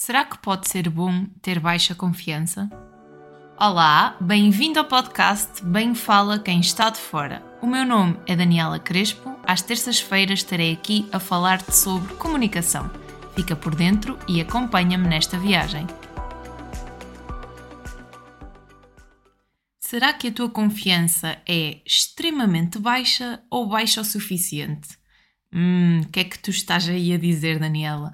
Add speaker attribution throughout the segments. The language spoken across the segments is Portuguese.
Speaker 1: Será que pode ser bom ter baixa confiança? Olá, bem-vindo ao podcast Bem Fala Quem Está de Fora. O meu nome é Daniela Crespo. Às terças-feiras estarei aqui a falar-te sobre comunicação. Fica por dentro e acompanha-me nesta viagem. Será que a tua confiança é extremamente baixa ou baixa o suficiente? Hum, o que é que tu estás aí a dizer, Daniela?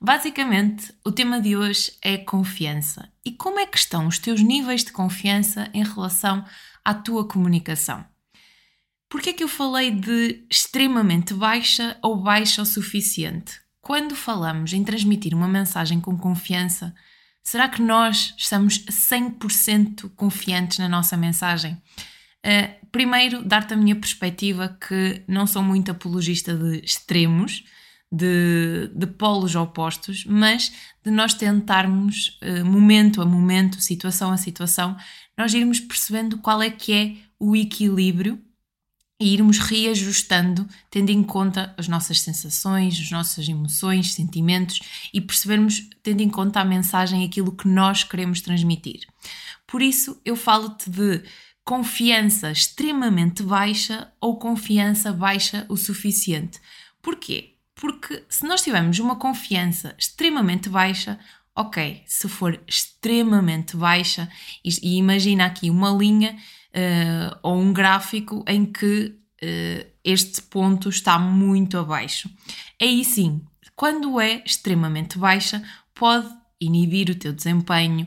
Speaker 1: Basicamente, o tema de hoje é confiança. E como é que estão os teus níveis de confiança em relação à tua comunicação? Porquê é que eu falei de extremamente baixa ou baixa o suficiente? Quando falamos em transmitir uma mensagem com confiança, será que nós estamos 100% confiantes na nossa mensagem? Uh, primeiro, dar-te a minha perspectiva, que não sou muito apologista de extremos, de, de polos opostos, mas de nós tentarmos, uh, momento a momento, situação a situação, nós irmos percebendo qual é que é o equilíbrio e irmos reajustando, tendo em conta as nossas sensações, as nossas emoções, sentimentos e percebermos, tendo em conta a mensagem, aquilo que nós queremos transmitir. Por isso, eu falo-te de confiança extremamente baixa ou confiança baixa o suficiente. Porquê? Porque se nós tivermos uma confiança extremamente baixa, ok, se for extremamente baixa, e, imagina aqui uma linha uh, ou um gráfico em que uh, este ponto está muito abaixo. Aí sim, quando é extremamente baixa, pode inibir o teu desempenho,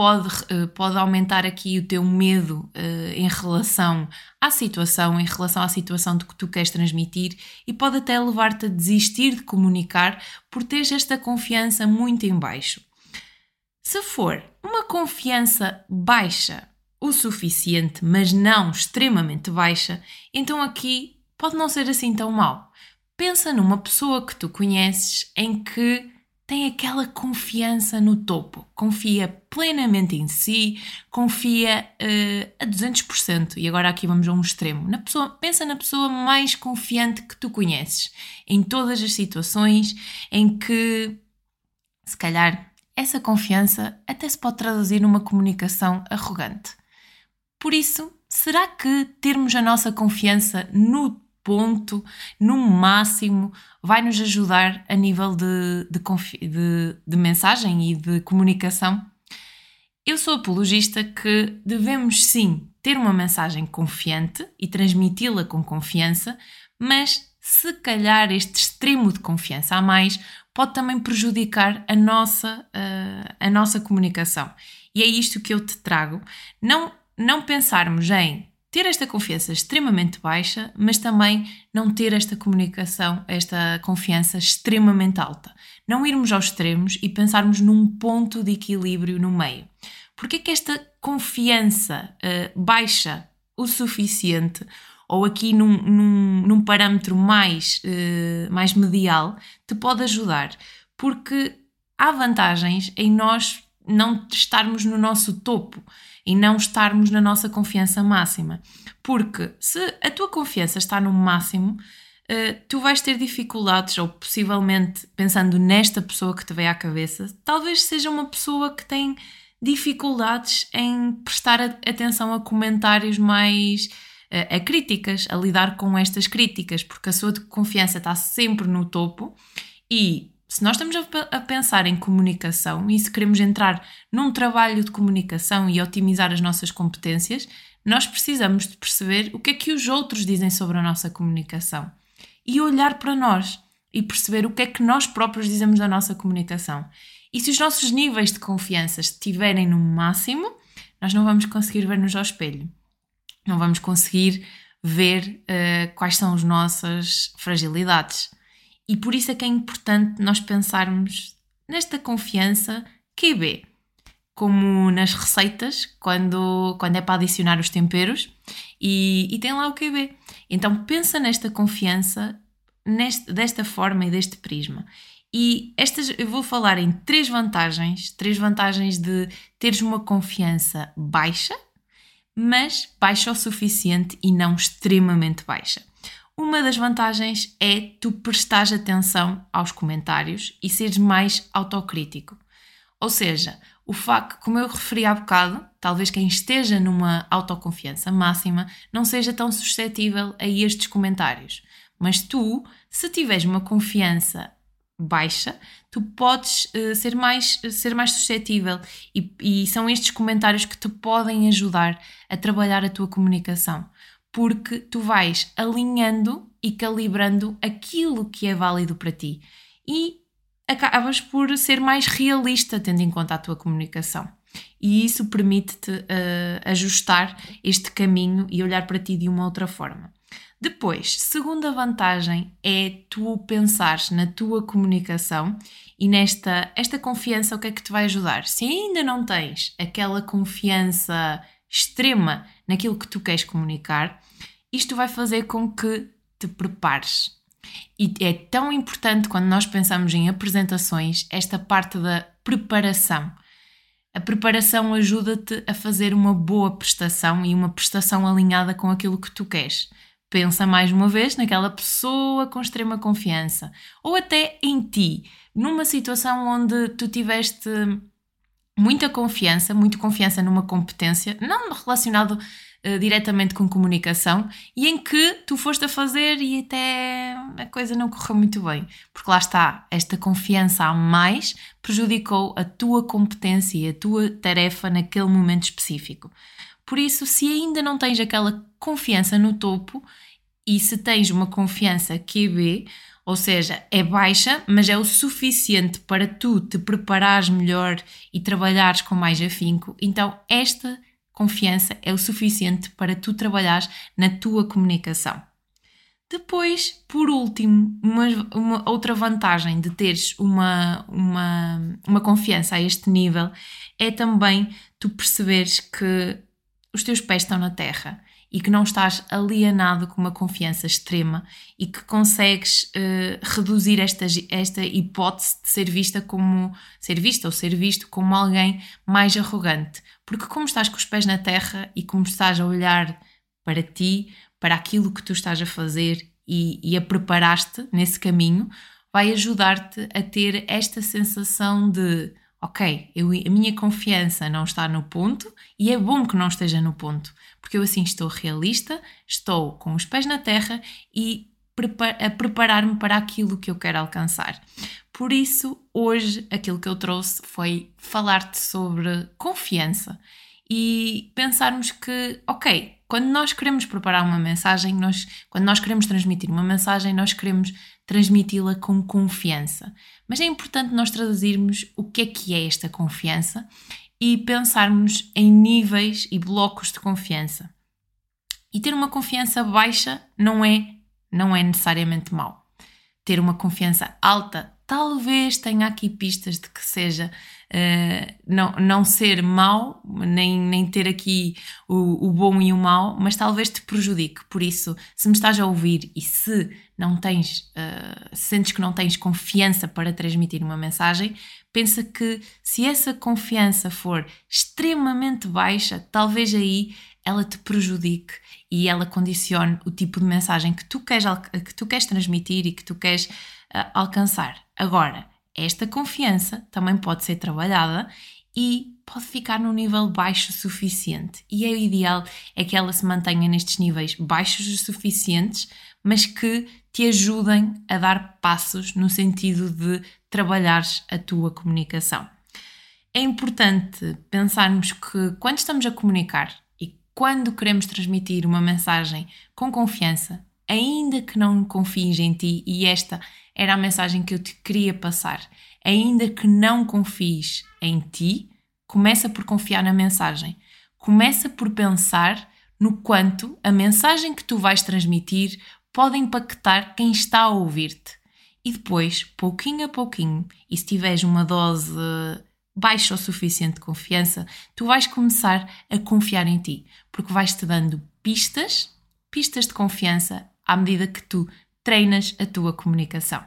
Speaker 1: pode, eh, pode aumentar aqui o teu medo uh, em relação à situação, em relação à situação de que tu queres transmitir e pode até levar-te a desistir de comunicar por teres esta confiança muito em baixo. Se for uma confiança baixa o suficiente, mas não extremamente baixa, então aqui pode não ser assim tão mal. Pensa numa pessoa que tu conheces em que tem aquela confiança no topo, confia plenamente em si, confia uh, a 200%. E agora aqui vamos a um extremo. Na pessoa, pensa na pessoa mais confiante que tu conheces, em todas as situações em que, se calhar, essa confiança até se pode traduzir numa comunicação arrogante. Por isso, será que termos a nossa confiança no ponto, no máximo, vai nos ajudar a nível de, de, de, de mensagem e de comunicação. Eu sou apologista que devemos sim ter uma mensagem confiante e transmiti-la com confiança, mas se calhar este extremo de confiança a mais pode também prejudicar a nossa, uh, a nossa comunicação. E é isto que eu te trago. Não, não pensarmos em ter esta confiança extremamente baixa, mas também não ter esta comunicação, esta confiança extremamente alta. Não irmos aos extremos e pensarmos num ponto de equilíbrio no meio. Porque é que esta confiança uh, baixa o suficiente, ou aqui num, num, num parâmetro mais, uh, mais medial, te pode ajudar? Porque há vantagens em nós não estarmos no nosso topo e não estarmos na nossa confiança máxima. Porque se a tua confiança está no máximo, uh, tu vais ter dificuldades, ou possivelmente pensando nesta pessoa que te veio à cabeça, talvez seja uma pessoa que tem dificuldades em prestar atenção a comentários mais uh, a críticas, a lidar com estas críticas, porque a sua confiança está sempre no topo e se nós estamos a, pensar em comunicação e se queremos entrar num trabalho de comunicação e otimizar as nossas competências, nós precisamos de perceber o que é que os outros dizem sobre a nossa comunicação e olhar para nós e perceber o que é que nós próprios dizemos da nossa comunicação. E se os nossos níveis de confiança estiverem no máximo, nós não vamos conseguir ver-nos ao espelho. Não vamos conseguir ver uh, quais são as nossas fragilidades e por isso é que é importante nós pensarmos nesta confiança QB, como nas receitas, quando, quando é para adicionar os temperos, e, e tem lá o QB. Então pensa nesta confiança neste, desta forma e deste prisma. E estas eu vou falar em três vantagens, três vantagens de teres uma confiança baixa, mas baixa o suficiente e não extremamente baixa. Uma das vantagens é tu prestares atenção aos comentários e seres mais autocrítico. Ou seja, o facto, como eu referi há bocado, talvez quem esteja numa autoconfiança máxima não seja tão suscetível a estes comentários. Mas tu, se tiveres uma confiança baixa, tu podes uh, ser, mais, ser mais suscetível e, e são estes comentários que te podem ajudar a trabalhar a tua comunicação, porque tu vais alinhando e calibrando aquilo que é válido para ti e acabas por ser mais realista tendo em conta a tua comunicação. E isso permite-te uh, ajustar este caminho e olhar para ti de uma outra forma. Depois, segunda vantagem é tu pensares na tua comunicação e nesta esta confiança, o que é que te vai ajudar? Se ainda não tens aquela confiança extrema naquilo que tu queres comunicar, isto vai fazer com que te prepares. E é tão importante quando nós pensamos em apresentações esta parte da preparação. A preparação ajuda-te a fazer uma boa prestação e uma prestação alinhada com aquilo que tu queres pensa mais uma vez naquela pessoa com extrema confiança ou até em ti, numa situação onde tu tiveste muita confiança, muito confiança numa competência, não relacionado uh, diretamente com comunicação, e em que tu foste a fazer e até a coisa não correu muito bem, porque lá está, esta confiança a mais prejudicou a tua competência e a tua tarefa naquele momento específico. Por isso, se ainda não tens aquela confiança no topo e se tens uma confiança QB, ou seja, é baixa, mas é o suficiente para tu te preparares melhor e trabalhares com mais afinco, então esta confiança é o suficiente para tu trabalhares na tua comunicação. Depois, por último, uma, uma, outra vantagem de teres uma, uma, uma confiança a este nível é também tu perceberes que os teus pés estão na terra e que não estás alienado com uma confiança extrema e que consegues uh, reduzir esta, esta hipótese de ser vista como ser vista ou ser visto como alguém mais arrogante. Porque como estás com os pés na terra e como estás a olhar para ti, para aquilo que tu estás a fazer e, e a preparar-te nesse caminho, vai ajudar-te a ter esta sensação de ok, eu, a minha confiança não está no ponto e é bom que não esteja no ponto, porque eu assim estou realista, estou com os pés na terra e a preparar-me para aquilo que eu quero alcançar. Por isso, hoje aquilo que eu trouxe foi falar-te sobre confiança e pensarmos que, ok, quando nós queremos preparar uma mensagem, nós, quando nós queremos transmitir uma mensagem, nós queremos transmiti-la com confiança. Mas é importante nós traduzirmos o que é que é esta confiança e pensarmos em níveis e blocos de confiança. E ter uma confiança baixa não é, não é necessariamente mau. Ter uma confiança alta talvez tenha aqui pistas de que seja uh, não, não ser mau, nem, nem ter aqui o, o bom e o mau, mas talvez te prejudique. Por isso, se me estás a ouvir e se não tens, uh, sentes que não tens confiança para transmitir uma mensagem, pensa que se essa confiança for extremamente baixa, talvez aí ela te prejudique e ela condicione o tipo de mensagem que tu queres, que tu queres transmitir e que tu queres uh, alcançar. Agora, esta confiança também pode ser trabalhada e pode ficar num nível baixo suficiente. E é o ideal é que ela se mantenha nestes níveis baixos o suficientes, mas que te ajudem a dar passos no sentido de trabalhares a tua comunicação. É importante pensarmos que quando estamos a comunicar e quando queremos transmitir uma mensagem com confiança, ainda que não confies em ti, e esta era a mensagem que eu te queria passar. Ainda que não confies em ti, começa por confiar na mensagem. Começa por pensar no quanto a mensagem que tu vais transmitir pode impactar quem está a ouvir-te. E depois, pouquinho a pouquinho, e se tiveres uma dose baixa o suficiente de confiança, tu vais começar a confiar em ti, porque vais-te dando pistas, pistas de confiança à medida que tu treinas a tua comunicação.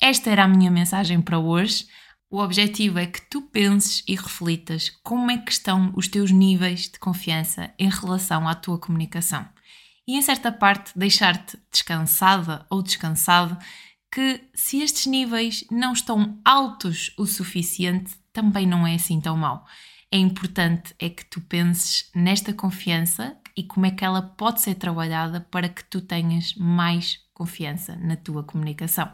Speaker 1: Esta era a minha mensagem para hoje. O objetivo é que tu penses e reflitas como é que estão os teus níveis de confiança em relação à tua comunicação. e, em certa parte, deixar-te descansada ou descansado que, se estes níveis não estão altos o suficiente, também não é assim tão mau. É importante é que tu penses nesta confiança e como é que ela pode ser trabalhada para que tu tenhas mais confiança na tua comunicação.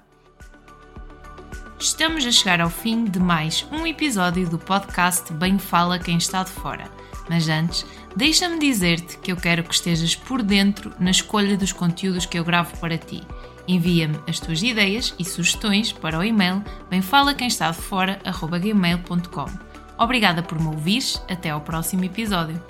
Speaker 1: Estamos a chegar ao fim de mais um episódio do podcast Bem Fala Quem Está de Fora. Mas antes, deixa-me dizer-te que eu quero que estejas por dentro na escolha dos conteúdos que eu gravo para ti. Envia-me as tuas ideias e sugestões para o e-mail bemfalaquemestadefora.gmail.com Obrigada por me ouvires, até ao próximo episódio.